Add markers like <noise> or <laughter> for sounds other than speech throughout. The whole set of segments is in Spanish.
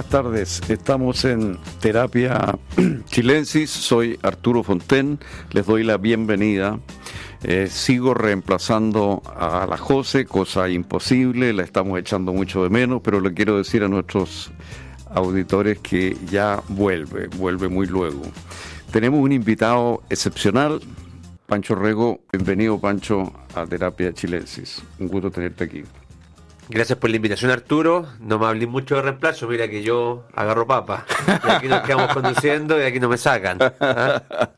buenas tardes. Estamos en Terapia <clears throat> Chilensis. Soy Arturo Fonten. Les doy la bienvenida. Eh, sigo reemplazando a la José, cosa imposible. La estamos echando mucho de menos, pero le quiero decir a nuestros auditores que ya vuelve, vuelve muy luego. Tenemos un invitado excepcional, Pancho Rego. Bienvenido, Pancho, a Terapia Chilensis. Un gusto tenerte aquí. Gracias por la invitación, Arturo. No me hablé mucho de reemplazo. Mira que yo agarro papa. Y aquí nos quedamos <laughs> conduciendo y aquí no me sacan. ¿ah? <laughs>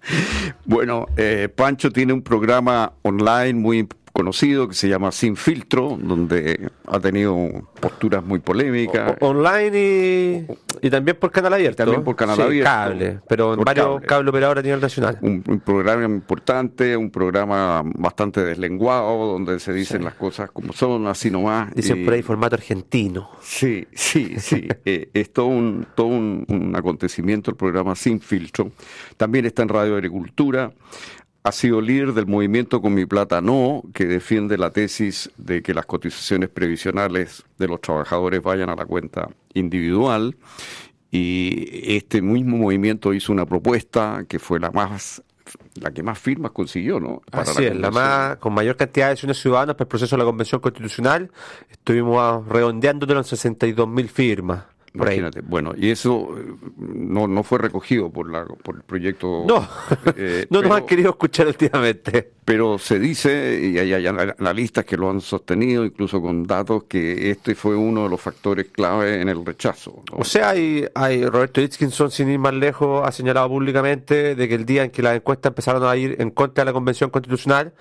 Bueno, eh, Pancho tiene un programa online muy conocido que se llama Sin Filtro, donde ha tenido posturas muy polémicas. O- online y, y también por canal abierto. También por canal Sí, abierto. cable, pero en varios cable. cable operadores a nivel nacional. un, un programa importante, un programa bastante deslenguado, donde se dicen las cosas como son, así nomás. Dicen y- por ahí formato argentino. Sí, sí, sí. <laughs> Eh, es todo, un, todo un, un acontecimiento el programa Sin Filtro. También está en Radio Agricultura. Ha sido líder del movimiento Con mi plata no, que defiende la tesis de que las cotizaciones previsionales de los trabajadores vayan a la cuenta individual. Y este mismo movimiento hizo una propuesta que fue la más la que más firmas consiguió, ¿no? Para Así es, la convención. más, con mayor cantidad de acciones ciudadanas para el proceso de la Convención Constitucional. Estuvimos ah, redondeándolo en 62 mil firmas. Imagínate, bueno, y eso eh, no, no fue recogido por, la, por el proyecto. <laughs> No, eh, no nos pero- han querido escuchar últimamente. Pero se dice, y hay, hay analistas que lo han sostenido, incluso con datos, que este fue uno de los factores clave en el rechazo. ¿no? O sea, hay, hay Roberto Itkinson, sin ir más lejos, ha señalado públicamente de que el día en que las encuestas empezaron a ir en contra de la Convención Constitucional,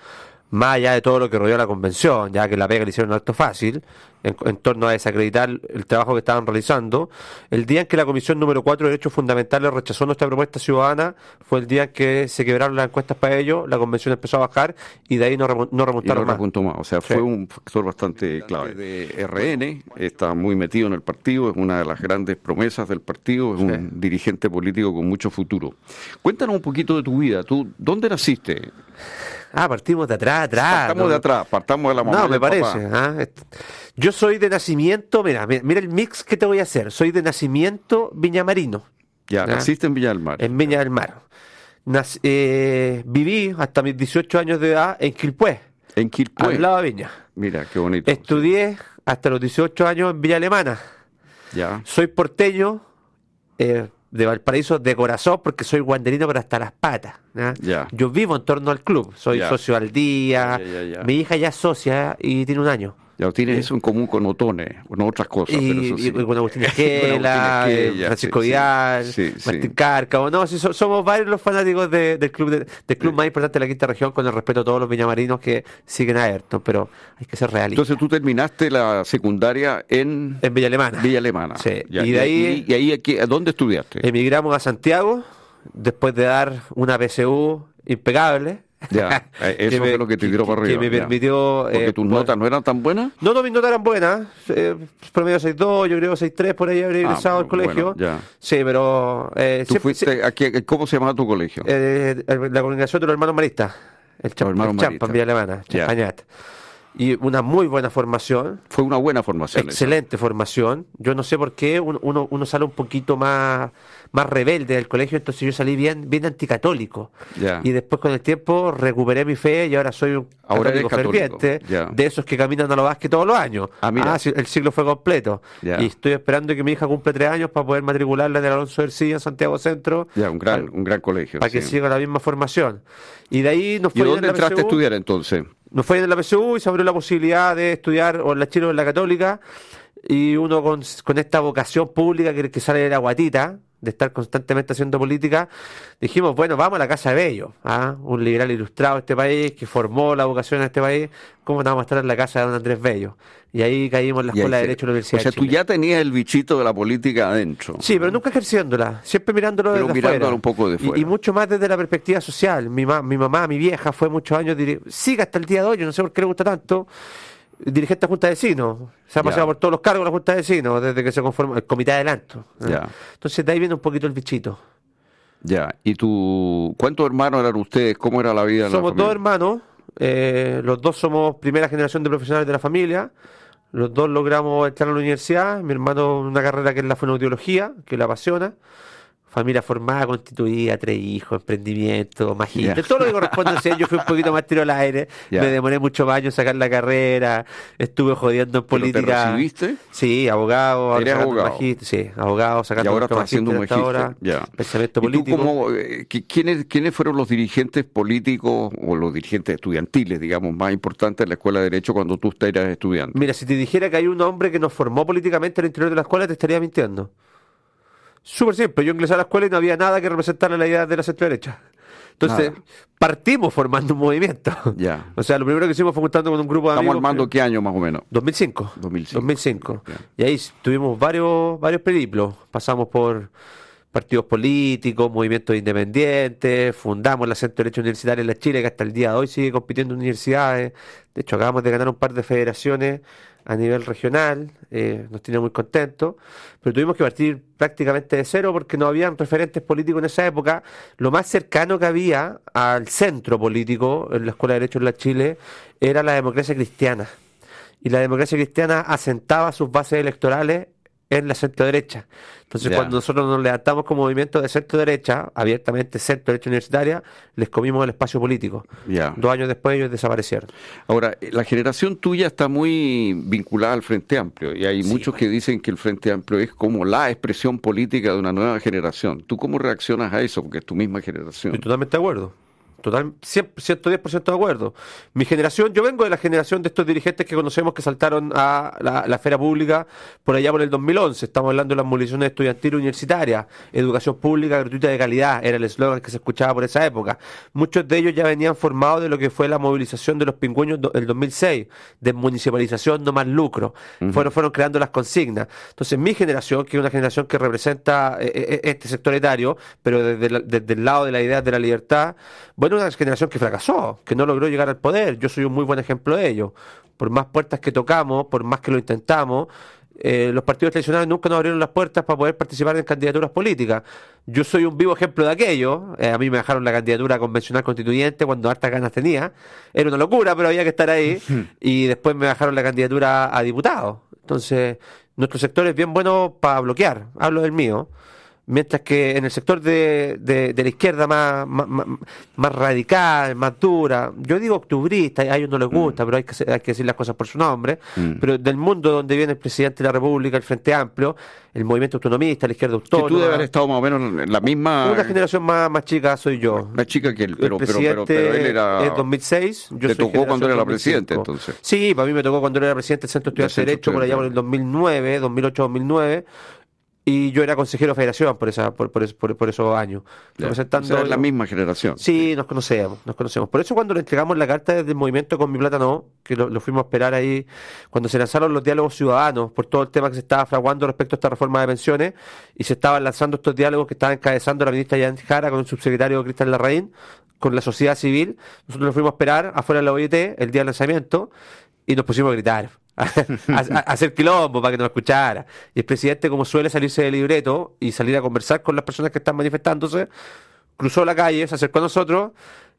más allá de todo lo que rodeó la Convención, ya que la pega le hicieron harto fácil, en, en torno a desacreditar el trabajo que estaban realizando, el día en que la Comisión número 4 de Derechos Fundamentales rechazó nuestra propuesta ciudadana, fue el día en que se quebraron las encuestas para ello, la Convención empezó a bajar y de ahí no, remo- no y no remontaron más. más. O sea, Sí. fue un factor bastante clave. De RN, está muy metido en el partido, es una de las grandes promesas del partido, es un dirigente político con mucho futuro. Cuéntanos un poquito de tu vida. ¿Tú dónde naciste? Ah, partimos de atrás, atrás. partamos ¿no? de atrás, partamos de la mamá. No, me parece. ¿ah? Yo soy de nacimiento, mira, mira, el mix que te voy a hacer. Soy de nacimiento viñamarino, Ya, ¿Ya? naciste en Villa del Mar. en Viña del Mar. Nac- eh, viví hasta mis 18 años de edad en Quilpué, En Quilpué. al lado de Viña. Mira, qué bonito. Estudié hasta los 18 años en Villa Alemana. Ya. Soy porteño eh, de Valparaíso de corazón porque soy guanderino pero hasta las patas. Yo vivo en torno al club, soy socio al día. Mi hija ya es socia y tiene un año. Ya tienes eso en común con Otone, no otras cosas, pero Y, eso sí. y con Agustín <laughs> Con Esquela, Francisco. Vidal. Martín Cárcamo, no, sí, so- somos varios los fanáticos de- del club de- del club más importante de la quinta región, con el respeto a todos los viñamarinos que siguen a Ayrton, pero hay que ser realistas. Entonces tú terminaste la secundaria en en Villa Alemana. Villa Alemana. Sí, Ya, y de ahí- y, ahí aquí, ¿a dónde estudiaste? Emigramos a Santiago después de dar una PSU impecable. Ya, <laughs> eh, eso fue lo que te tiró para que arriba, me ya. permitió. Porque eh, tus poder- notas no eran tan buenas. No, no, mis notas eran buenas. Eh, promedio 6.2, yo creo 6.3, por ahí habría Ah, ingresado al bueno, colegio. ya. Sí, pero. Tú siempre- fuiste, a qué- ¿Cómo se llamaba tu colegio? eh, la congregación de los hermanos maristas. El, Champ, el en Villa Alemana, Ya. Champañat. Y una muy buena formación. Fue una buena formación. esa. Excelente formación. Yo no sé por qué uno, uno, sale un poquito más, más rebelde del colegio, entonces yo salí bien, bien anticatólico. Y después con el tiempo recuperé mi fe y ahora soy un Ahora católico católico, ferviente, de esos que caminan a los Vázquez todos los años. Ah, mira. sí, el ciclo fue completo. Y estoy esperando que mi hija cumpla tres años para poder matricularla en el Alonso Ercilla en Santiago Centro. Ya, un gran, para, un gran colegio. para que siga la misma formación. Y de ahí nos ¿Y fue bien dónde entraste a estudiar entonces? Nos fue en la PSU y se abrió la posibilidad de estudiar o en la Chile o en la Católica. Y uno con, con esta vocación pública que, que sale de la guatita, de estar constantemente haciendo política, dijimos, bueno, vamos a la Casa de Bello, ¿ah? un liberal ilustrado de este país que formó la vocación en este país, ¿cómo no vamos a estar en la casa de don Andrés Bello? Y ahí caímos en la Escuela de Derecho de la Universidad O sea, de tú ya tenías el bichito de la política adentro. Sí, pero nunca ejerciéndola, siempre mirándolo Pero desde mirándola afuera. un poco de fuera. Y, mucho más desde la perspectiva social. Mi, ma- mi mamá, mi vieja, fue muchos años, sigue hasta el día de hoy, yo no sé por qué le gusta tanto, dirigente de Junta de Vecinos. Se ha pasado por todos los cargos de la Junta de Vecinos, desde que se conformó el Comité de Adelanto. ¿eh? Entonces de ahí viene un poquito el bichito. Ya. ¿Y tú, cuántos hermanos eran ustedes? ¿Cómo era la vida en la Somos dos hermanos, eh, los dos somos primera generación de profesionales de la familia. Los dos logramos entrar a la universidad. Mi hermano una carrera que es la fonoaudiología, que le apasiona. Familia formada, constituida, tres hijos, emprendimiento, magíster, todo lo que corresponde a ser. Yo fui un poquito más tiro al aire, me demoré muchos años en sacar la carrera, estuve jodiendo en política. ¿Te recibiste? Sí, abogado. ¿Eres abogado? sí, abogado, sacando y ahora estás haciendo un magíster. Pensamiento político. Eh, ¿quiénes, ¿Quiénes fueron los dirigentes políticos o los dirigentes estudiantiles, digamos, más importantes de la Escuela de Derecho cuando tú eras estudiante? Mira, si te dijera que hay un hombre que nos formó políticamente al interior de la escuela, te estaría mintiendo. Súper simple. Yo ingresé a la escuela y no había nada que representara la idea de la centro derecha. Entonces, partimos formando un movimiento. Ya. <laughs> O sea, lo primero que hicimos fue juntando con un grupo de amigos. ¿Estamos armando qué año más o menos? 2005. 2005. 2005. Y ahí tuvimos varios, varios periplos. Pasamos por partidos políticos, movimientos independientes, fundamos la Centro de Derecho Universitario en la Chile, que hasta el día de hoy sigue compitiendo en universidades. De hecho, acabamos de ganar un par de federaciones a nivel regional, eh, nos tiene muy contentos, pero tuvimos que partir prácticamente de cero porque no habían referentes políticos en esa época. Lo más cercano que había al centro político en la Escuela de Derecho en la Chile era la democracia cristiana. Y la democracia cristiana asentaba sus bases electorales en la centro derecha. Entonces, cuando nosotros nos levantamos como movimiento de centro derecha, abiertamente centro derecha universitaria, les comimos el espacio político. Dos años después ellos desaparecieron. Ahora, la generación tuya está muy vinculada al Frente Amplio y hay muchos que dicen que el Frente Amplio es como la expresión política de una nueva generación. ¿Tú cómo reaccionas a eso? Porque es tu misma generación. Estoy totalmente de acuerdo. Total, 110% de acuerdo. Mi generación, yo vengo de la generación de estos dirigentes que conocemos que saltaron a la, la esfera pública por allá por el 2011. Estamos hablando de las movilizaciones estudiantiles universitarias, educación pública gratuita de calidad, era el eslogan que se escuchaba por esa época. Muchos de ellos ya venían formados de lo que fue la movilización de los pingüiños del 2006, de municipalización, no más lucro. fueron, fueron creando las consignas. Entonces, mi generación, que es una generación que representa eh, eh, este sector etario, pero desde, desde el lado de la idea de la libertad, bueno, una generación que fracasó, que no logró llegar al poder. Yo soy un muy buen ejemplo de ello. Por más puertas que tocamos, por más que lo intentamos, eh, los partidos tradicionales nunca nos abrieron las puertas para poder participar en candidaturas políticas. Yo soy un vivo ejemplo de aquello. Eh, a mí me dejaron la candidatura convencional constituyente cuando hartas ganas tenía. Era una locura, pero había que estar ahí. <laughs> y después me bajaron la candidatura a diputado. Entonces, nuestro sector es bien bueno para bloquear. Hablo del mío. Mientras que en el sector de, de, la izquierda más, más, radical, más dura, yo digo octubrista, a ellos no les mm. gusta, pero hay que, hay que decir las cosas por su nombre, mm. pero del mundo donde viene el presidente de la República, el Frente Amplio, el movimiento autonomista, la izquierda autónoma. Que tú debes haber estado más o menos en la misma... Una generación más, más chica soy yo. Más chica que él, pero, pero, pero, pero, él era... En 2006. Yo ¿Te tocó cuando era presidente entonces? Sí, para mí me tocó cuando era presidente del Centro Estudiante de Derecho, por allá por el 2009, 2008-2009 y yo era consejero de federación por esa por, por, por, esos años. Representando la misma generación. Sí nos conocemos nos conocemos. Por eso cuando le entregamos la carta desde el movimiento con mi plata no que lo, fuimos a esperar ahí cuando se lanzaron los diálogos ciudadanos por todo el tema que se estaba fraguando respecto a esta reforma de pensiones y se estaban lanzando estos diálogos que estaba encabezando la ministra Jan Jara con el subsecretario Cristian Larraín con la sociedad civil nosotros nos fuimos a esperar afuera de la OIT el día del lanzamiento y nos pusimos a gritar <laughs> a, hacer quilombo para que nos escuchara. Y el presidente, como suele salirse del libreto y salir a conversar con las personas que están manifestándose, cruzó la calle, se acercó a nosotros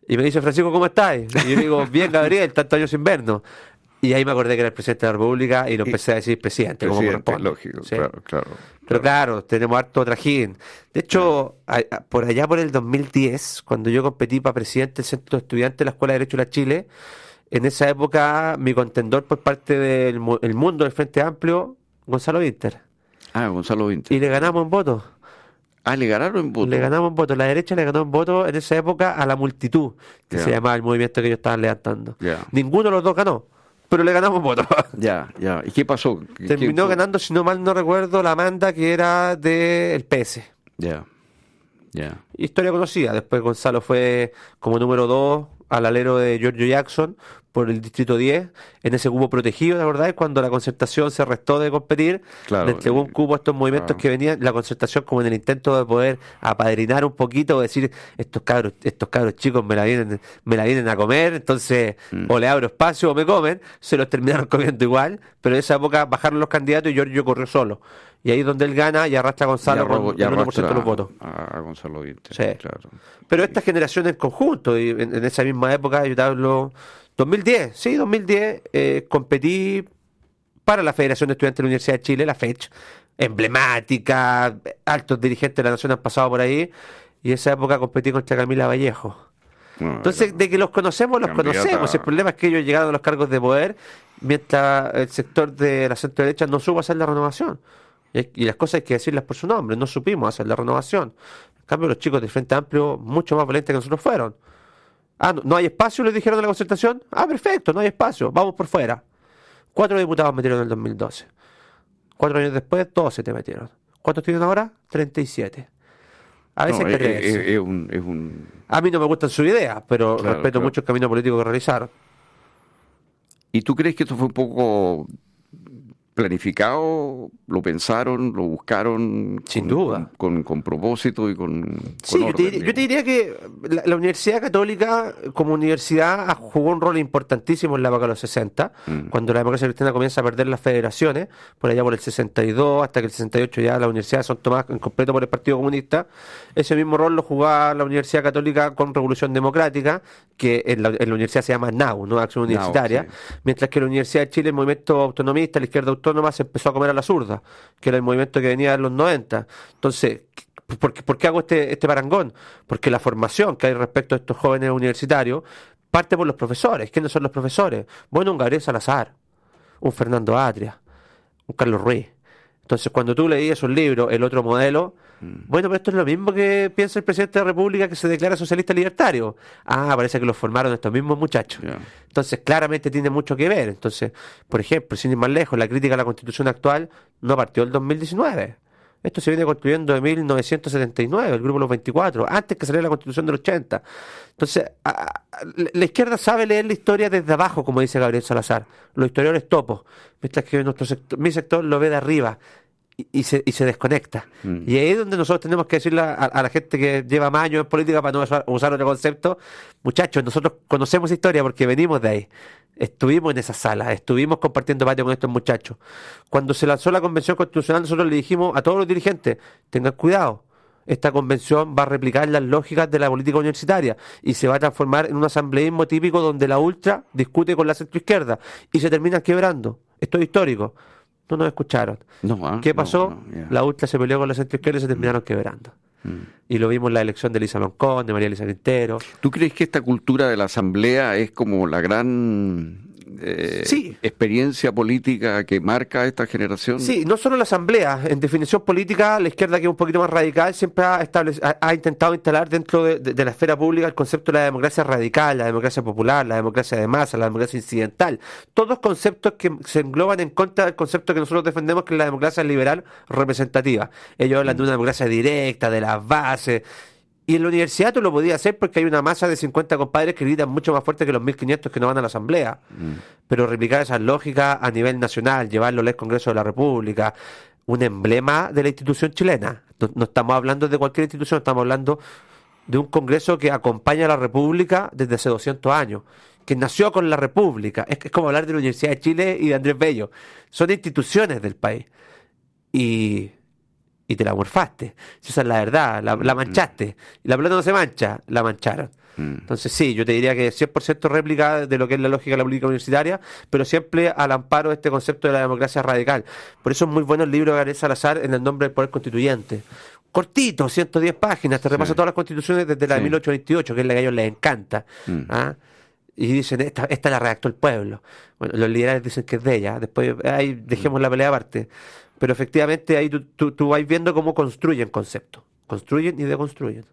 y me dice, Francisco, ¿cómo estás? Y yo digo, bien, Gabriel, tantos años sin vernos. Y ahí me acordé que era el presidente de la República y lo empecé a decir presidente, como corresponde. Lógico, claro, claro, Pero claro, tenemos harto trajín. De hecho, por allá por el 2010, cuando yo competí para presidente del Centro de Estudiantes de la Escuela de Derecho de la Chile, en esa época mi contendor por parte del mundo del Frente Amplio, Gonzalo Winter. Ah, Gonzalo Winter. Y le ganamos en voto. Ah, le ganaron en voto. Le ganamos en voto. La derecha le ganó en voto en esa época a la multitud, que se llamaba el movimiento que ellos estaban levantando. Ninguno de los dos ganó, pero le ganamos en voto. <laughs> Ya, ya. ¿Y qué pasó? Terminó ganando, si no mal no recuerdo, la manda que era del PS. Ya. Ya. Historia conocida. Después Gonzalo fue como número dos al alero de Giorgio Jackson por el distrito 10, en ese cubo protegido, ¿de verdad? Cuando la concertación se restó de competir, le entregó un cubo a estos movimientos que venían, la concertación como en el intento de poder apadrinar un poquito, decir, estos cabros, estos cabros chicos me la vienen, me la vienen a comer, entonces mm. o le abro espacio o me comen, se los terminaron <laughs> comiendo igual, pero en esa época bajaron los candidatos y Giorgio corrió solo. Y ahí es donde él gana y arrastra a Gonzalo con el 1% de los votos. A, Gonzalo sí. claro. Pero esta generación en conjunto, y en, esa misma época, yo te hablo, 2010, sí, 2010, eh, competí para la Federación de Estudiantes de la Universidad de Chile, la FECH, emblemática, altos dirigentes de la nación han pasado por ahí, y en esa época competí contra Camila Vallejo. Entonces, de que los conocemos, los conocemos. El problema es que ellos llegaron a los cargos de poder mientras el sector de la centro derecha no supo hacer la renovación. Y, las cosas hay que decirlas por su nombre, no supimos hacer la renovación. En cambio, los chicos del Frente Amplio, mucho más valientes que nosotros fueron. Ah, no, hay espacio, les dijeron de la concertación. Ah, perfecto, no hay espacio, vamos por fuera. Cuatro diputados metieron en el 2012. Cuatro años después, todos se te metieron. ¿Cuántos tienen ahora? 37. A veces es, un, A mí no me gustan sus ideas, pero respeto mucho el camino político que realizaron. ¿Y tú crees que esto fue un poco planificado, lo pensaron, lo buscaron. Sin duda. Con, propósito y con. Sí, yo, te, diría que la, Universidad Católica, como universidad, jugó un rol importantísimo en la época de los 60, mm. cuando la democracia cristiana comienza a perder las federaciones, por allá por el 62, hasta que el 68 ya las universidades son tomadas en completo por el Partido Comunista. Ese mismo rol lo jugaba la Universidad Católica con Revolución Democrática, que en la, universidad se llama NAU, ¿no? Acción Universitaria, mientras que la Universidad de Chile, el movimiento autonomista, la izquierda autónoma se empezó a comer a la zurda, que era el movimiento que venía en los 90. Entonces, ¿por qué, por qué hago este, este parangón? Porque la formación que hay respecto a estos jóvenes universitarios parte por los profesores. ¿Quiénes son los profesores? Bueno, un Gabriel Salazar, un Fernando Atria, un Carlos Ruiz. Entonces, cuando tú leías un libro, El otro modelo. Bueno, pero esto es lo mismo que piensa el presidente de la República que se declara socialista libertario. Ah, parece que lo formaron estos mismos muchachos. Entonces, claramente tiene mucho que ver. Entonces, por ejemplo, sin ir más lejos, la crítica a la constitución actual no partió el 2019. Esto se viene construyendo en 1979, el grupo Los 24, antes que saliera la constitución del 80. Entonces, la izquierda sabe leer la historia desde abajo, como dice Gabriel Salazar. Los historiadores topos, mientras que nuestro sector, mi sector lo ve de arriba y, se, y se desconecta. Mm. Y ahí es donde nosotros tenemos que decirle a, la gente que lleva más años en política para no usar, usar otro concepto, muchachos, nosotros conocemos historia porque venimos de ahí. Estuvimos en esa sala, estuvimos compartiendo patio con estos muchachos. Cuando se lanzó la convención constitucional, nosotros le dijimos a todos los dirigentes, tengan cuidado, esta convención va a replicar las lógicas de la política universitaria y se va a transformar en un asambleísmo típico donde la ultra discute con la centroizquierda y se termina quebrando. Esto es histórico. No nos escucharon. Ah, ¿Qué pasó? La ultra se peleó con la centroizquierda y se terminaron quebrando. Mm. Y lo vimos en la elección de Lisa Loncón, de María Elisa Quintero. ¿Tú crees que esta cultura de la asamblea es como la gran eh, sí. experiencia política que marca esta generación. Sí, no solo la Asamblea. En definición política, la izquierda, que es un poquito más radical, siempre ha, ha, intentado instalar dentro de, la esfera pública el concepto de la democracia radical, la democracia popular, la democracia de masa, la democracia incidental. Todos conceptos que se engloban en contra del concepto que nosotros defendemos, que es la democracia liberal representativa. Ellos hablan de una democracia directa, de las bases y en la universidad tú lo podías hacer porque hay una masa de 50 compadres que gritan mucho más fuerte que los 1500 que no van a la asamblea. Mm. Pero replicar esas lógicas a nivel nacional, llevarlo al Congreso de la República, un emblema de la institución chilena. No, estamos hablando de cualquier institución, estamos hablando de un Congreso que acompaña a la República desde hace 200 años, que nació con la República. Es, es como hablar de la Universidad de Chile y de Andrés Bello. Son instituciones del país. Y y te la morfaste. Esa es la verdad, la, mm. manchaste. Y la pelota no se mancha, la mancharon. Mm. Entonces sí, yo te diría que 100% réplica de lo que es la lógica de la política universitaria, pero siempre al amparo de este concepto de la democracia radical. Por eso es muy bueno el libro de Gabriel Salazar en el nombre del poder constituyente. Cortito, 110 páginas, te repasa todas las constituciones desde la de 1828, que es la que a ellos les encanta. Mm. ¿ah? Y dicen, esta, esta la redactó el pueblo. Bueno, los liberales dicen que es de ella, después ahí dejemos la pelea aparte. Pero efectivamente ahí tú, tú, vas viendo cómo construyen conceptos. Construyen y deconstruyen.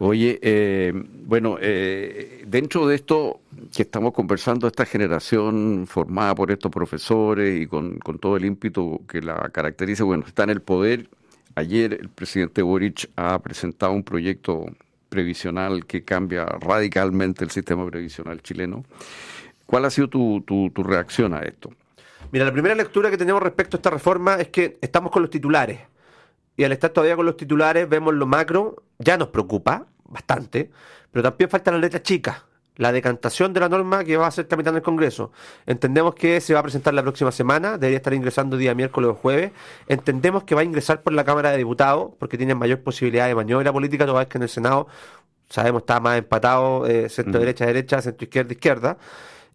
Oye, eh, bueno, eh, dentro de esto que estamos conversando, esta generación formada por estos profesores y con, todo el ímpetu que la caracteriza, bueno, está en el poder. Ayer el presidente Boric ha presentado un proyecto previsional que cambia radicalmente el sistema previsional chileno. ¿Cuál ha sido tu reacción a esto? Mira, la primera lectura que tenemos respecto a esta reforma es que estamos con los titulares. Y al estar todavía con los titulares, vemos lo macro, ya nos preocupa bastante, pero también falta la letra chica, la decantación de la norma que va a ser tramitada en el Congreso. Entendemos que se va a presentar la próxima semana, debería estar ingresando día miércoles o jueves. Entendemos que va a ingresar por la Cámara de Diputados, porque tiene mayor posibilidad de maniobra política, toda vez que en el Senado, sabemos, está más empatado, eh, centro-derecha, mm. derecha, centro-izquierda, izquierda.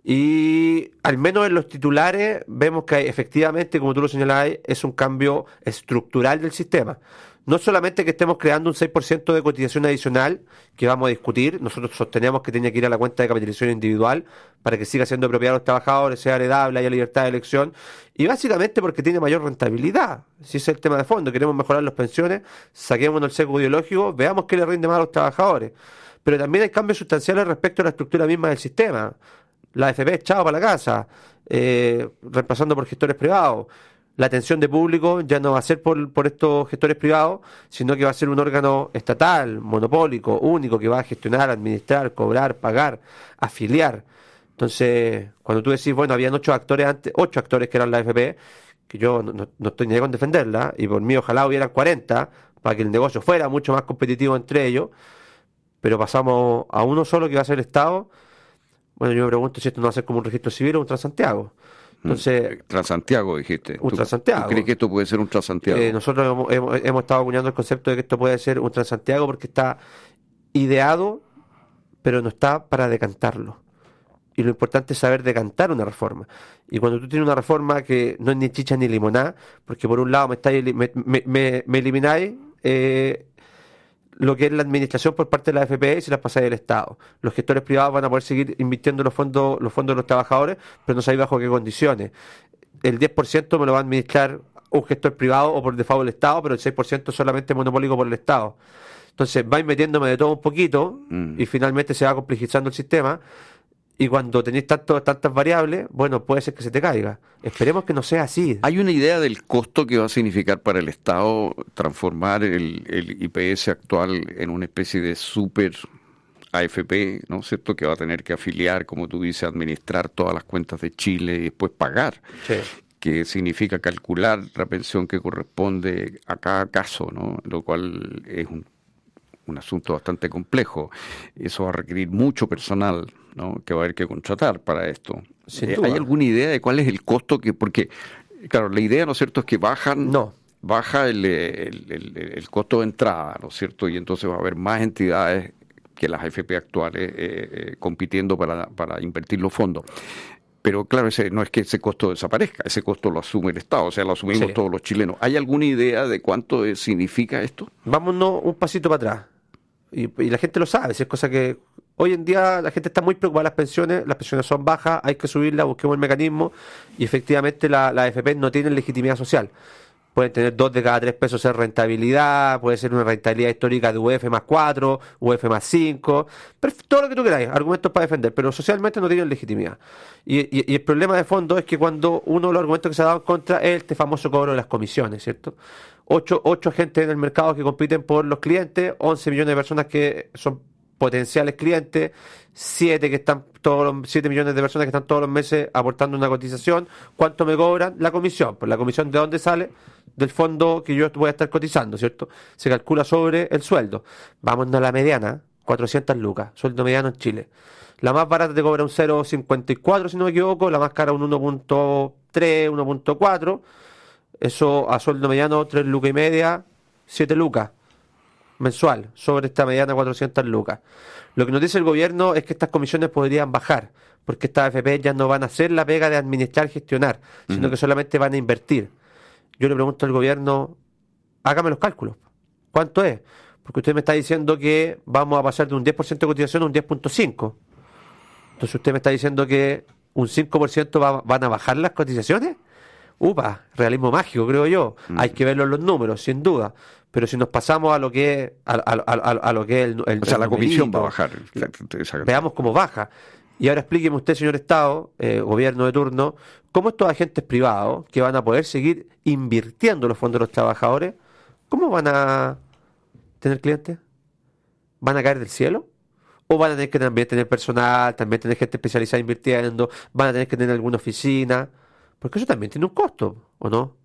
Y al menos en los titulares vemos que efectivamente, como tú lo señalabas, es un cambio estructural del sistema. No solamente que estemos creando un 6% de cotización adicional, que vamos a discutir, nosotros sostenemos que tiene que ir a la cuenta de capitalización individual para que siga siendo propiedad de los trabajadores, sea heredable, haya libertad de elección, y básicamente porque tiene mayor rentabilidad. Si es el tema de fondo, queremos mejorar las pensiones, saquemos el sesgo ideológico, veamos qué le rinde más a los trabajadores. Pero también hay cambios sustanciales respecto a la estructura misma del sistema la AFP echado para la casa, eh, reemplazando por gestores privados. La atención de público ya no va a ser por, por estos gestores privados, sino que va a ser un órgano estatal, monopólico, único, que va a gestionar, administrar, cobrar, pagar, afiliar. Entonces, cuando tú decís, bueno, habían ocho actores antes, ocho actores que eran la AFP, que yo no, no estoy ni con defenderla, y por mí ojalá hubieran 40, para que el negocio fuera mucho más competitivo entre ellos, pero pasamos a uno solo que va a ser el Estado, bueno, yo me pregunto si esto no va a ser como un registro civil o un Transantiago. Mm. Entonces, Transantiago dijiste. Un Transantiago. ¿Tú crees que esto puede ser un Transantiago? Eh, nosotros hemos, estado acuñando el concepto de que esto puede ser un Transantiago porque está ideado, pero no está para decantarlo. Y lo importante es saber decantar una reforma. Y cuando tú tienes una reforma que no es ni chicha ni limonada, porque por un lado me, estáis, me, me, me elimináis eh, lo que es la administración por parte de la FP y se las pasáis del Estado. Los gestores privados van a poder seguir invirtiendo los fondos, los fondos de los trabajadores, pero no sabéis bajo qué condiciones. El 10% me lo va a administrar un gestor privado o por default el Estado, pero el 6% solamente monopólico por el Estado. Entonces vais metiéndome de todo un poquito mm. y finalmente se va complejizando el sistema y cuando tenéis tanto, tantas variables, bueno, puede ser que se te caiga. Esperemos que no sea así. ¿Hay una idea del costo que va a significar para el Estado transformar el, el IPS actual en una especie de super AFP, ¿no es cierto? Que va a tener que afiliar, como tú dices, administrar todas las cuentas de Chile y después pagar. Sí. Que significa calcular la pensión que corresponde a cada caso, ¿no? Lo cual es un, un asunto bastante complejo. Eso va a requerir mucho personal ¿no? que va a haber que contratar para esto. Eh, ¿Hay alguna idea de cuál es el costo que, porque, claro, la idea, ¿no es cierto?, es que bajan, no. baja el, el, costo de entrada, ¿no es cierto?, y entonces va a haber más entidades que las AFP actuales eh, eh, compitiendo para, para invertir los fondos. Pero claro, ese, no es que ese costo desaparezca, ese costo lo asume el Estado, o sea, lo asumimos todos los chilenos. ¿Hay alguna idea de cuánto significa esto? Vámonos un pasito para atrás. Y, y, la gente lo sabe, si es cosa que Hoy en día la gente está muy preocupada de las pensiones, las pensiones son bajas, hay que subirlas, busquemos el mecanismo y efectivamente la, la AFP no tiene legitimidad social. Pueden tener dos de cada tres pesos de rentabilidad, puede ser una rentabilidad histórica de UF más cuatro, UF más cinco, todo lo que tú queráis, argumentos para defender, pero socialmente no tienen legitimidad. Y, y, el problema de fondo es que cuando uno de los argumentos que se ha dado en contra es este famoso cobro de las comisiones, ¿cierto? Ocho, ocho agentes en el mercado que compiten por los clientes, 11 millones de personas que son potenciales clientes, siete que están todos los, millones de personas que están todos los meses aportando una cotización, ¿cuánto me cobran? La comisión, pues la comisión de dónde sale? Del fondo que yo voy a estar cotizando, ¿cierto? Se calcula sobre el sueldo. Vamos a la mediana, 400 lucas, sueldo mediano en Chile. La más barata te cobra un 0,54 si no me equivoco, la más cara un 1.3, 1.4. Eso a sueldo mediano 3 lucas y media, 7 lucas mensual sobre esta mediana 400 lucas. Lo que nos dice el gobierno es que estas comisiones podrían bajar, porque estas AFP ya no van a hacer la pega de administrar, gestionar, sino que solamente van a invertir. Yo le pregunto al gobierno, hágame los cálculos. ¿Cuánto es? Porque usted me está diciendo que vamos a pasar de un 10% de cotización a un 10.5%. Entonces usted me está diciendo que un 5% van a bajar las cotizaciones. Upa, realismo mágico, creo yo. Hay que verlo en los números, sin duda. Pero si nos pasamos a lo que es, a, lo que el, O sea, la comisión va a bajar. Veamos cómo baja. Y ahora explíqueme usted, señor Estado, eh, gobierno de turno, cómo estos agentes privados que van a poder seguir invirtiendo los fondos de los trabajadores, ¿cómo van a tener clientes? ¿Van a caer del cielo? ¿O van a tener que también tener personal, también tener gente especializada invirtiendo? ¿Van a tener que tener alguna oficina? Porque eso también tiene un costo, ¿o no?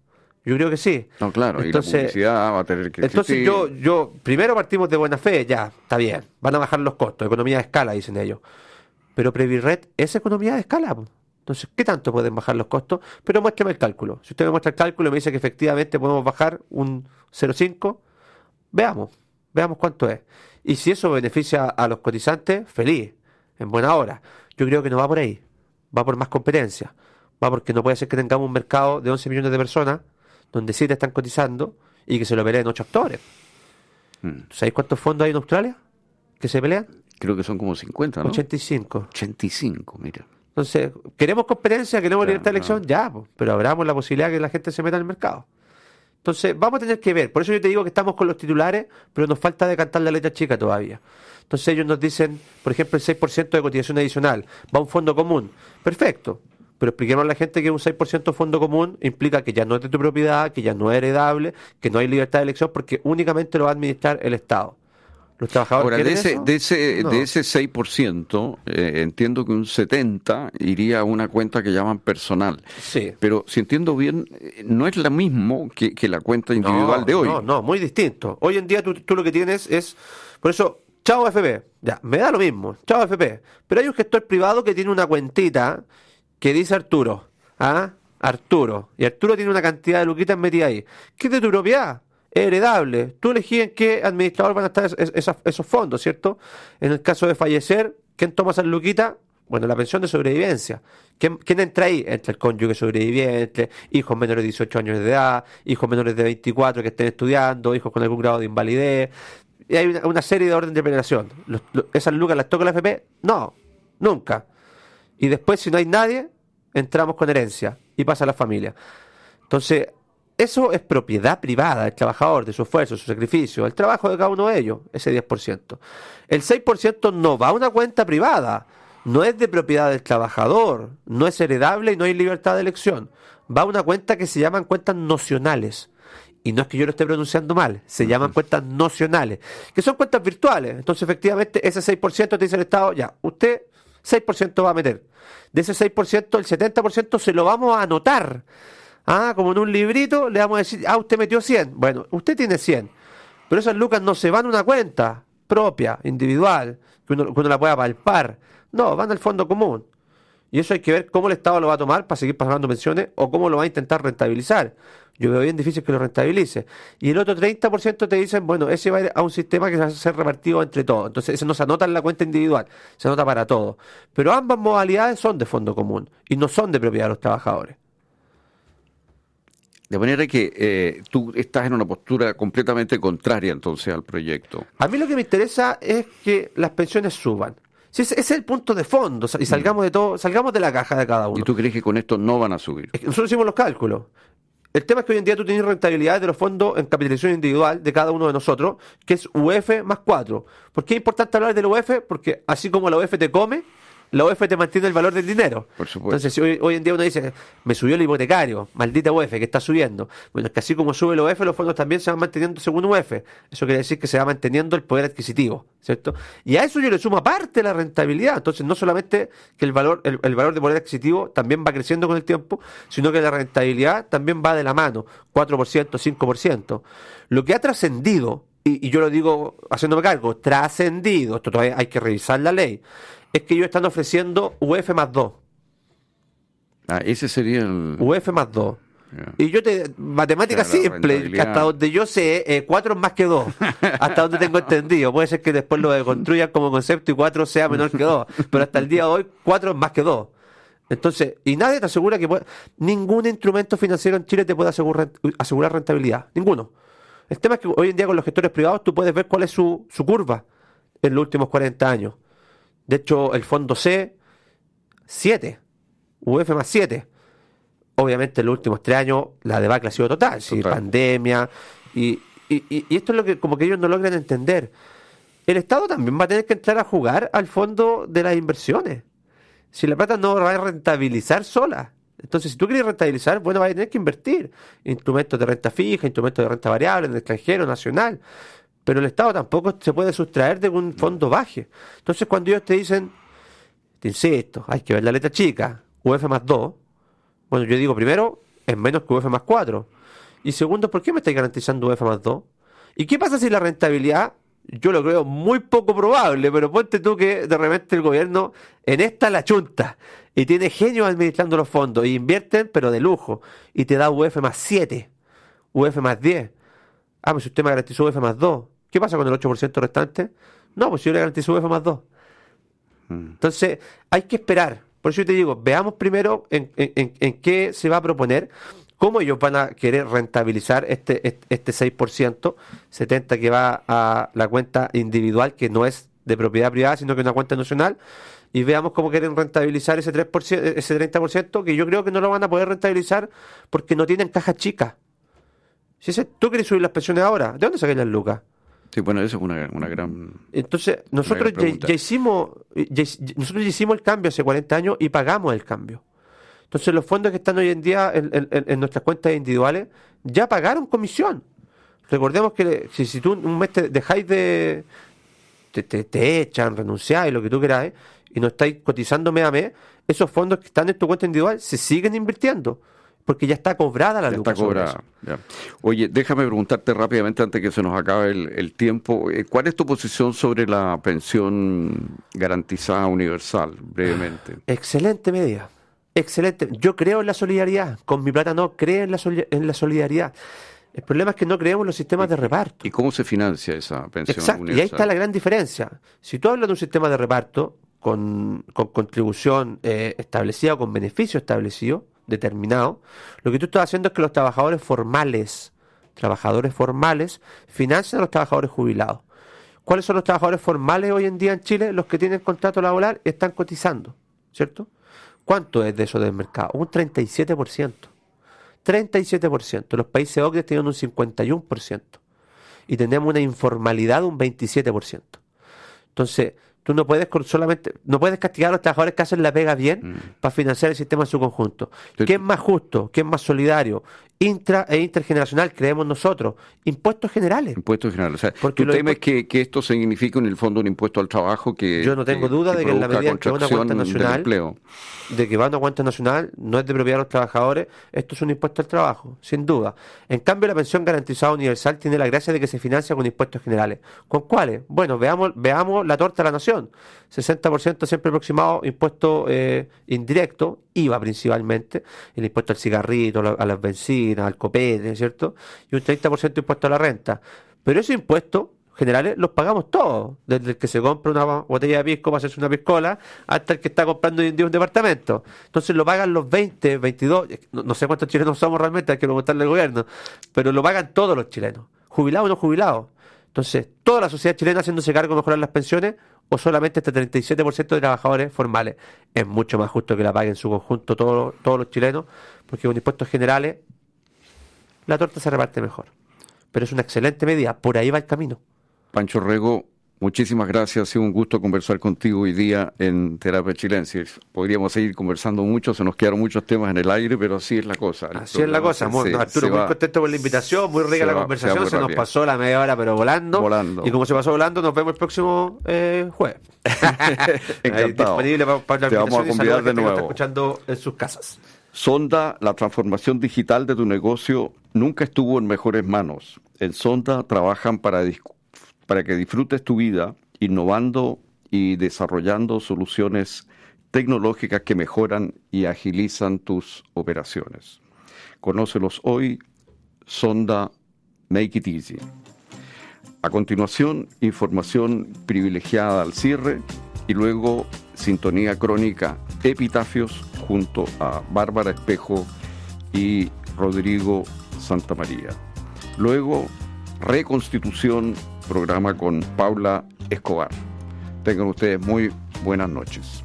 Yo creo que sí. No, claro, entonces, y la publicidad va a tener que Entonces yo, yo, primero partimos de buena fe, ya, está bien, van a bajar los costos, economía de escala, dicen ellos. Pero Previred es economía de escala. Entonces, ¿qué tanto pueden bajar los costos? Pero muéstrame el cálculo. Si usted me muestra el cálculo y me dice que efectivamente podemos bajar un 0,5, veamos, veamos cuánto es. Y si eso beneficia a los cotizantes, feliz, en buena hora. Yo creo que no va por ahí. va por más competencia, va porque no puede ser que tengamos un mercado de 11 millones de personas donde 7 están cotizando y que se lo peleen 8 actores. Mm. ¿Sabéis cuántos fondos hay en Australia que se pelean? Creo que son como 50, ¿no? 85. 85, mira. Entonces, ¿queremos competencia? ¿Queremos Claro, libertad de elección? Ya, pues, pero abramos la posibilidad que la gente se meta en el mercado. Entonces, vamos a tener que ver. Por eso yo te digo que estamos con los titulares, pero nos falta decantar la letra chica todavía. Entonces ellos nos dicen, por ejemplo, el 6% de cotización adicional va a un fondo común. Perfecto. Pero expliquemos a la gente que un 6% fondo común implica que ya no es de tu propiedad, que ya no es heredable, que no hay libertad de elección, porque únicamente lo va a administrar el Estado. Los trabajadores Ahora, de ese, eso? de ese, No. de ese 6%, eh, entiendo que un 70% iría a una cuenta que llaman personal. Sí. Pero si entiendo bien, eh, no es la mismo que, que la cuenta individual No, de hoy. No, no, muy distinto. Hoy en día tú, tú lo que tienes es, por eso, chao FP, ya, me da lo mismo, chao FP. Pero hay un gestor privado que tiene una cuentita que dice Arturo, ¿ah? Arturo. Y Arturo tiene una cantidad de luquitas metida ahí. ¿Qué es de tu propiedad? Es heredable. Tú elegís en qué administrador van a estar es- esos fondos, ¿cierto? En el caso de fallecer, ¿quién toma esas luquitas? Bueno, la pensión de sobrevivencia. ¿Quién, entra ahí? Entra el cónyuge sobreviviente, hijos menores de 18 años de edad, hijos menores de 24 que estén estudiando, hijos con algún grado de invalidez. Y hay una, serie de orden de veneración. Los- los- ¿Esas lucas las toca la FP? No, nunca. Y después, si no hay nadie, entramos con herencia y pasa a la familia. Entonces, eso es propiedad privada del trabajador, de su esfuerzo, su sacrificio, el trabajo de cada uno de ellos, ese 10%. El 6% no va a una cuenta privada, no es de propiedad del trabajador, no es heredable y no hay libertad de elección. Va a una cuenta que se llaman cuentas nocionales. Y no es que yo lo esté pronunciando mal, se llaman cuentas nocionales, que son cuentas virtuales. Entonces, efectivamente, ese 6% te dice el Estado, ya, usted 6% va a meter. De ese 6%, el 70% se lo vamos a anotar. Ah, como en un librito, le vamos a decir, ah, usted metió 100. Bueno, usted tiene 100. Pero esas lucas no se van a una cuenta propia, individual, que uno, que uno la pueda palpar. No, van al fondo común. Y eso hay que ver cómo el Estado lo va a tomar para seguir pagando pensiones o cómo lo va a intentar rentabilizar. Yo veo bien difícil que lo rentabilice. Y el otro 30% te dicen, bueno, ese va a ir a un sistema que va a ser repartido entre todos. Entonces, ese no se anota en la cuenta individual, se anota para todos. Pero ambas modalidades son de fondo común y no son de propiedad de los trabajadores. De manera que eh, tú estás en una postura completamente contraria entonces al proyecto. A mí lo que me interesa es que las pensiones suban. Si ese, es el punto de fondo, y salgamos de todo, salgamos de la caja de cada uno. ¿Y tú crees que con esto no van a subir? Nosotros hicimos los cálculos. El tema es que hoy en día tú tienes rentabilidad de los fondos en capitalización individual de cada uno de nosotros, que es UF más 4. ¿Por qué es importante hablar del UF? Porque así como la UF te come, la UF te mantiene el valor del dinero. Por supuesto. Entonces, si hoy, hoy en día uno dice, me subió el hipotecario, maldita UF, que está subiendo. Bueno, es que así como sube el UF, los fondos también se van manteniendo según UF. Eso quiere decir que se va manteniendo el poder adquisitivo, ¿cierto? Y a eso yo le sumo aparte la rentabilidad. Entonces, no solamente que el valor, el, el valor de poder adquisitivo también va creciendo con el tiempo, sino que la rentabilidad también va de la mano, 4%, 5%. Lo que ha trascendido, y, y yo lo digo haciéndome cargo, trascendido, esto todavía hay que revisar la ley, es que ellos están ofreciendo UF más 2. Ah, ese sería el... UF más 2. Ya. Y yo te. Matemática simple, que hasta donde yo sé, 4 es más que 2. <laughs> hasta donde tengo entendido. Puede ser que después lo construyan como concepto y 4 sea menor que 2. Pero hasta el día de hoy, 4 es más que 2. Entonces, y nadie te asegura que puede- ningún instrumento financiero en Chile te puede asegurar, asegurar rentabilidad. Ninguno. El tema es que hoy en día con los gestores privados tú puedes ver cuál es su, su curva en los últimos 40 años. De hecho, el fondo C, 7. UF más 7 obviamente en los últimos tres años la debacle ha sido total, sí, Total. pandemia, y, y- y- y esto es lo que como que ellos no logran entender. El Estado también va a tener que entrar a jugar al fondo de las inversiones. Si la plata no va a rentabilizar sola. Entonces, si tú quieres rentabilizar, bueno, vas a tener que invertir. Instrumentos de renta fija, instrumentos de renta variable, en el extranjero, nacional. Pero el Estado tampoco se puede sustraer de que un fondo baje. Entonces, cuando ellos te dicen, te insisto, hay que ver la letra chica, UF más 2, bueno, yo digo primero, es menos que UF más 4. Y segundo, ¿por qué me estáis garantizando UF más 2? ¿Y qué pasa si la rentabilidad, yo lo creo muy poco probable, pero ponte tú que de repente el gobierno en esta la chunta y tiene genios administrando los fondos y invierten, pero de lujo, y te da UF más 7, UF más 10. Ah, pues si usted me garantizó UF más 2, ¿qué pasa con el 8% restante? No, pues yo le garantizo UF más 2. Entonces, hay que esperar. Por eso yo te digo, veamos primero en, qué se va a proponer, cómo ellos van a querer rentabilizar este, este, 6%, 70% que va a la cuenta individual, que no es de propiedad privada, sino que es una cuenta nacional, y veamos cómo quieren rentabilizar ese, 3%, ese 30%, que yo creo que no lo van a poder rentabilizar porque no tienen cajas chicas. Si tú quieres subir las pensiones ahora, ¿de dónde sacas las lucas? Sí, bueno, eso es una, una gran. Entonces, nosotros ya, hicimos nosotros ya hicimos el cambio hace 40 años y pagamos el cambio. Entonces, los fondos que están hoy en día en, nuestras cuentas individuales ya pagaron comisión. Recordemos que si, si tú un mes te dejáis de. Te, te, echan, renunciáis, lo que tú queráis, y no estáis cotizando mes a mes, esos fondos que están en tu cuenta individual se siguen invirtiendo porque ya está cobrada la ya Está cobrada. Oye, déjame preguntarte rápidamente antes que se nos acabe el, tiempo. Eh, ¿Cuál es tu posición sobre la pensión garantizada universal, brevemente? Excelente medida. Excelente. Yo creo en la solidaridad. Con mi plata no creo en la, en la solidaridad. El problema es que no creemos en los sistemas de reparto. ¿Y cómo se financia esa pensión Exacto. Y ahí está la gran diferencia. Si tú hablas de un sistema de reparto con, contribución eh, establecida o con beneficio establecido, determinado, lo que tú estás haciendo es que los trabajadores formales, trabajadores formales, financian a los trabajadores jubilados. ¿Cuáles son los trabajadores formales hoy en día en Chile? Los que tienen contrato laboral están cotizando, ¿cierto? ¿Cuánto es de eso del mercado? Un 37%. 37%. Los países OCDE tienen un 51%. Y tenemos una informalidad de un 27%. Entonces, Tú no puedes solamente, no puedes castigar a los trabajadores que hacen la pega bien mm. para financiar el sistema en su conjunto. ¿Qué es más justo? ¿Qué es más solidario? Intra e intergeneracional, creemos nosotros. Impuestos generales. Impuestos generales. O sea, Porque ¿tú temes que, que, esto significa en el fondo un impuesto al trabajo que. Yo no tengo duda de que en la medida en que va una cuenta nacional. De que va una cuenta nacional, no es de propiedad de los trabajadores, esto es un impuesto al trabajo, sin duda. En cambio, la pensión garantizada universal tiene la gracia de que se financia con impuestos generales. ¿Con cuáles? Bueno, veamos, veamos la torta de la nación. 60% siempre aproximado impuesto eh, indirecto, IVA principalmente, el impuesto al cigarrito, a las bencinas, al copete, ¿cierto? Y un 30% impuesto a la renta. Pero esos impuestos generales los pagamos todos, desde el que se compra una botella de pisco para hacerse una piscola hasta el que está comprando hoy en día un departamento. Entonces lo pagan los 20, 22, no, sé cuántos chilenos somos realmente, hay que preguntarle al gobierno, pero lo pagan todos los chilenos, jubilados o no jubilados. Entonces, toda la sociedad chilena haciéndose cargo de mejorar las pensiones o solamente este 37% de trabajadores formales. Es mucho más justo que la paguen en su conjunto todos, todos los chilenos, porque con impuestos generales la torta se reparte mejor. Pero es una excelente medida, por ahí va el camino. Pancho Rego, Muchísimas gracias, ha sido un gusto conversar contigo hoy día en Terapia Chilensis. Podríamos seguir conversando mucho, se nos quedaron muchos temas en el aire, pero así es la cosa. Así es la cosa, Arturo, muy contento por la invitación, muy rica la conversación, se, nos pasó la media hora, pero volando. volando. Y como se pasó volando, nos vemos el próximo eh, jueves. <laughs> Encantado. disponible para, Te vamos a convidar de nuevo. escuchando en sus casas. Sonda, la transformación digital de tu negocio nunca estuvo en mejores manos. En Sonda trabajan para para que disfrutes tu vida innovando y desarrollando soluciones tecnológicas que mejoran y agilizan tus operaciones. Conócelos hoy, Sonda Make It Easy. A continuación, información privilegiada al cierre y luego sintonía crónica Epitafios junto a Bárbara Espejo y Rodrigo Santamaría. Luego, Reconstitución programa con Paula Escobar. Tengan ustedes muy buenas noches.